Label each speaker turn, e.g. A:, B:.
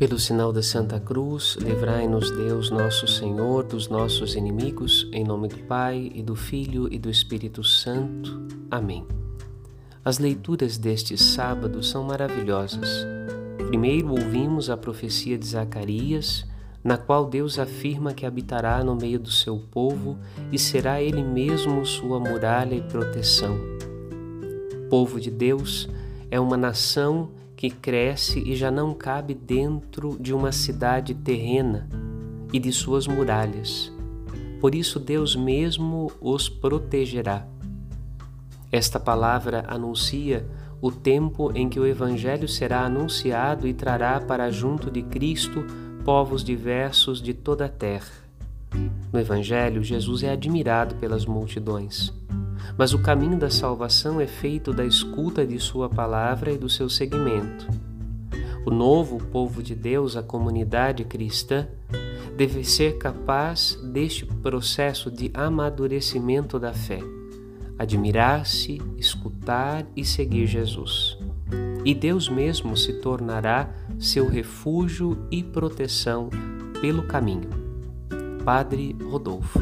A: Pelo sinal da Santa Cruz, livrai-nos Deus, nosso Senhor, dos nossos inimigos, em nome do Pai e do Filho e do Espírito Santo. Amém. As leituras deste sábado são maravilhosas. Primeiro ouvimos a profecia de Zacarias, na qual Deus afirma que habitará no meio do seu povo e será ele mesmo sua muralha e proteção. Povo de Deus é uma nação que cresce e já não cabe dentro de uma cidade terrena e de suas muralhas. Por isso, Deus mesmo os protegerá. Esta palavra anuncia o tempo em que o Evangelho será anunciado e trará para junto de Cristo povos diversos de toda a terra. No Evangelho, Jesus é admirado pelas multidões mas o caminho da salvação é feito da escuta de Sua palavra e do seu seguimento. O novo povo de Deus, a comunidade cristã, deve ser capaz deste processo de amadurecimento da fé, admirar-se, escutar e seguir Jesus. E Deus mesmo se tornará seu refúgio e proteção pelo caminho. Padre Rodolfo